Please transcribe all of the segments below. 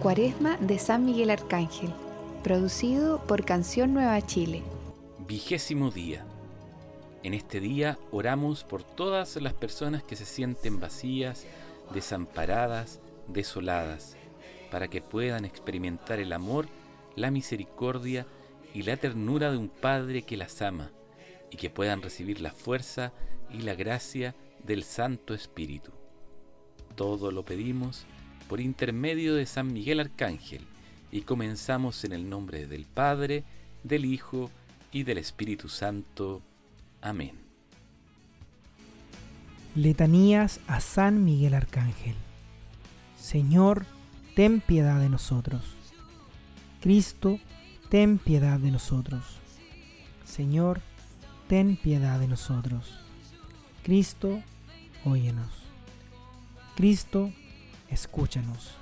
Cuaresma de San Miguel Arcángel, producido por Canción Nueva Chile. Vigésimo día. En este día oramos por todas las personas que se sienten vacías, desamparadas, desoladas, para que puedan experimentar el amor, la misericordia y la ternura de un Padre que las ama, y que puedan recibir la fuerza y la gracia del Santo Espíritu. Todo lo pedimos por intermedio de San Miguel Arcángel y comenzamos en el nombre del Padre, del Hijo y del Espíritu Santo. Amén. Letanías a San Miguel Arcángel. Señor, ten piedad de nosotros. Cristo, ten piedad de nosotros. Señor, ten piedad de nosotros. Cristo, óyenos. Cristo, escúchanos.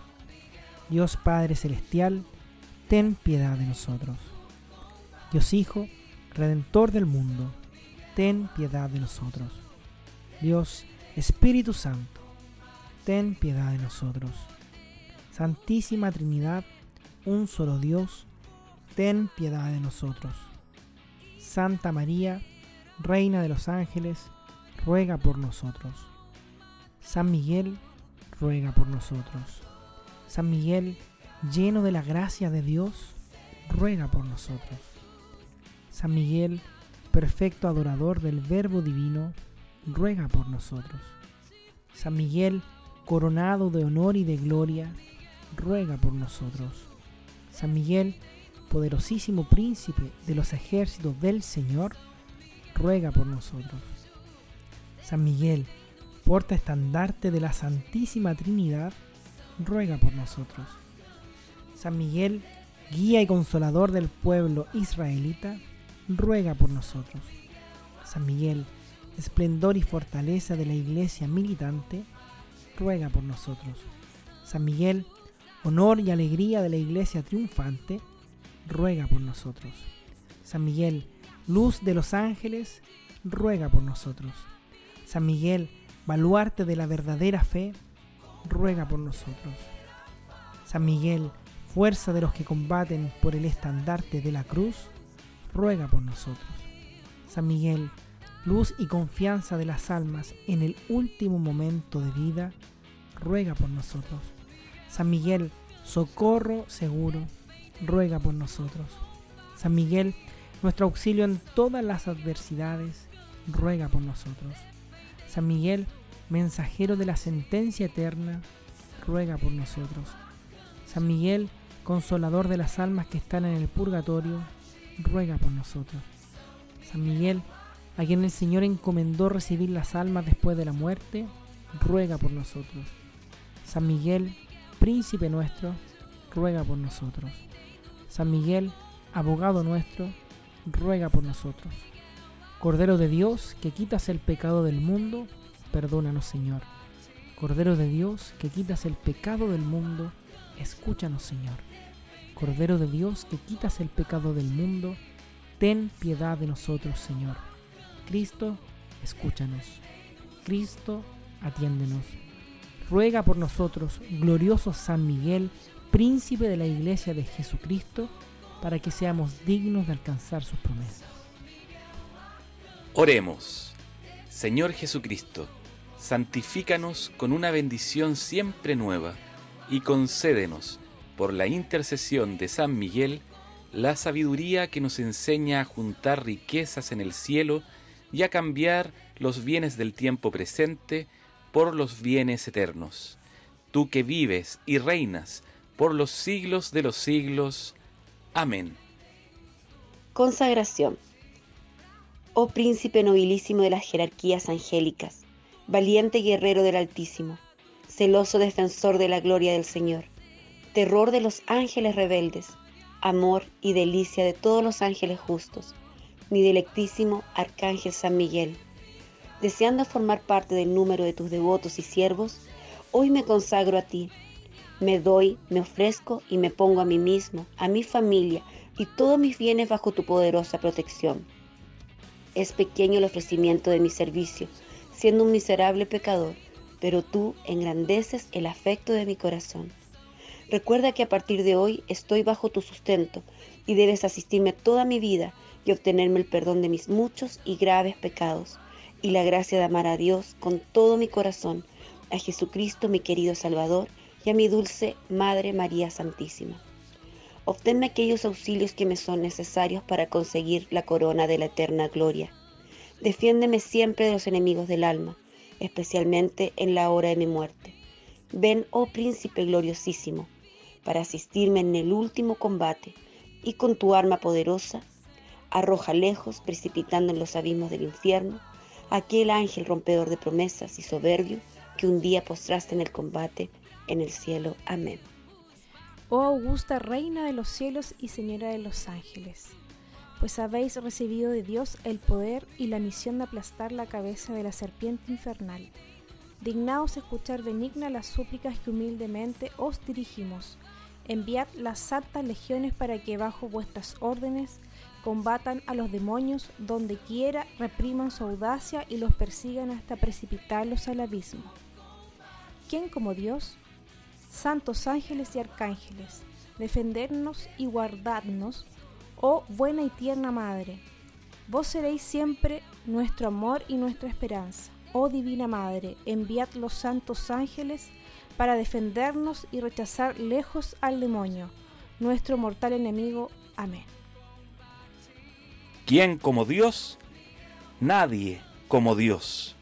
Dios Padre Celestial, ten piedad de nosotros. Dios Hijo, Redentor del mundo, ten piedad de nosotros. Dios Espíritu Santo, ten piedad de nosotros. Santísima Trinidad, un solo Dios, ten piedad de nosotros. Santa María, Reina de los ángeles, ruega por nosotros. San Miguel, ruega por nosotros. San Miguel, lleno de la gracia de Dios, ruega por nosotros. San Miguel, perfecto adorador del Verbo Divino, ruega por nosotros. San Miguel, coronado de honor y de gloria, ruega por nosotros. San Miguel, poderosísimo príncipe de los ejércitos del Señor, ruega por nosotros. San Miguel, porta estandarte de la Santísima Trinidad, ruega por nosotros. San Miguel, guía y consolador del pueblo israelita, ruega por nosotros. San Miguel, esplendor y fortaleza de la iglesia militante, ruega por nosotros. San Miguel, honor y alegría de la iglesia triunfante, ruega por nosotros. San Miguel, luz de los ángeles, ruega por nosotros. San Miguel, baluarte de la verdadera fe, ruega por nosotros. San Miguel, fuerza de los que combaten por el estandarte de la cruz, ruega por nosotros. San Miguel, luz y confianza de las almas en el último momento de vida, ruega por nosotros. San Miguel, socorro seguro, ruega por nosotros. San Miguel, nuestro auxilio en todas las adversidades, ruega por nosotros. San Miguel, mensajero de la sentencia eterna, ruega por nosotros. San Miguel, consolador de las almas que están en el purgatorio, ruega por nosotros. San Miguel, a quien el Señor encomendó recibir las almas después de la muerte, ruega por nosotros. San Miguel, príncipe nuestro, ruega por nosotros. San Miguel, abogado nuestro, ruega por nosotros. Cordero de Dios, que quitas el pecado del mundo, perdónanos Señor. Cordero de Dios, que quitas el pecado del mundo, escúchanos Señor. Cordero de Dios, que quitas el pecado del mundo, ten piedad de nosotros Señor. Cristo, escúchanos. Cristo, atiéndenos. Ruega por nosotros, glorioso San Miguel, príncipe de la Iglesia de Jesucristo, para que seamos dignos de alcanzar sus promesas. Oremos. Señor Jesucristo, santifícanos con una bendición siempre nueva y concédenos, por la intercesión de San Miguel, la sabiduría que nos enseña a juntar riquezas en el cielo y a cambiar los bienes del tiempo presente por los bienes eternos. Tú que vives y reinas por los siglos de los siglos. Amén. Consagración oh príncipe nobilísimo de las jerarquías angélicas, valiente guerrero del Altísimo, celoso defensor de la gloria del Señor, terror de los ángeles rebeldes, amor y delicia de todos los ángeles justos, mi delectísimo Arcángel San Miguel. Deseando formar parte del número de tus devotos y siervos, hoy me consagro a ti. Me doy, me ofrezco y me pongo a mí mismo, a mi familia y todos mis bienes bajo tu poderosa protección es pequeño el ofrecimiento de mi servicio, siendo un miserable pecador, pero tú engrandeces el afecto de mi corazón. Recuerda que a partir de hoy estoy bajo tu sustento y debes asistirme toda mi vida y obtenerme el perdón de mis muchos y graves pecados y la gracia de amar a Dios con todo mi corazón, a Jesucristo mi querido Salvador y a mi dulce Madre María Santísima. Obténme aquellos auxilios que me son necesarios para conseguir la corona de la eterna gloria. Defiéndeme siempre de los enemigos del alma, especialmente en la hora de mi muerte. Ven, oh príncipe gloriosísimo, para asistirme en el último combate, y con tu arma poderosa, arroja lejos, precipitando en los abismos del infierno, aquel ángel rompedor de promesas y soberbio que un día postraste en el combate en el cielo. Amén. Oh augusta Reina de los cielos y Señora de los ángeles, pues habéis recibido de Dios el poder y la misión de aplastar la cabeza de la serpiente infernal. Dignaos escuchar benigna las súplicas que humildemente os dirigimos. Enviad las santas legiones para que bajo vuestras órdenes combatan a los demonios donde quiera, repriman su audacia y los persigan hasta precipitarlos al abismo. ¿Quién como Dios? Santos ángeles y arcángeles, defendernos y guardarnos, oh buena y tierna Madre. Vos seréis siempre nuestro amor y nuestra esperanza. Oh Divina Madre, enviad los santos ángeles para defendernos y rechazar lejos al demonio, nuestro mortal enemigo. Amén. ¿Quién como Dios? Nadie como Dios.